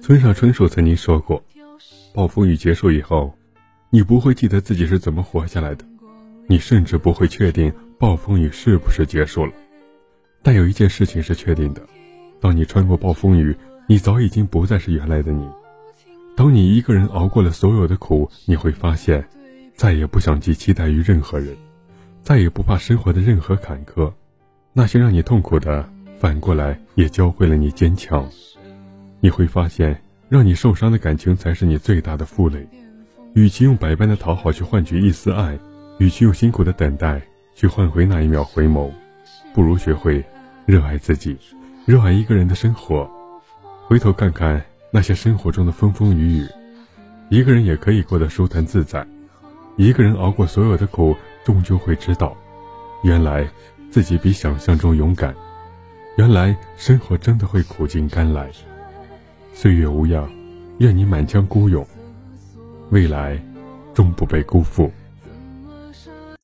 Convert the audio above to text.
村上春树曾经说过：“暴风雨结束以后，你不会记得自己是怎么活下来的，你甚至不会确定暴风雨是不是结束了。但有一件事情是确定的：当你穿过暴风雨，你早已经不再是原来的你。当你一个人熬过了所有的苦，你会发现，再也不想寄期待于任何人，再也不怕生活的任何坎坷。那些让你痛苦的，反过来也教会了你坚强。”你会发现，让你受伤的感情才是你最大的负累。与其用百般的讨好去换取一丝爱，与其用辛苦的等待去换回那一秒回眸，不如学会热爱自己，热爱一个人的生活。回头看看那些生活中的风风雨雨，一个人也可以过得舒坦自在。一个人熬过所有的苦，终究会知道，原来自己比想象中勇敢。原来生活真的会苦尽甘来。岁月无恙，愿你满腔孤勇，未来终不被辜负。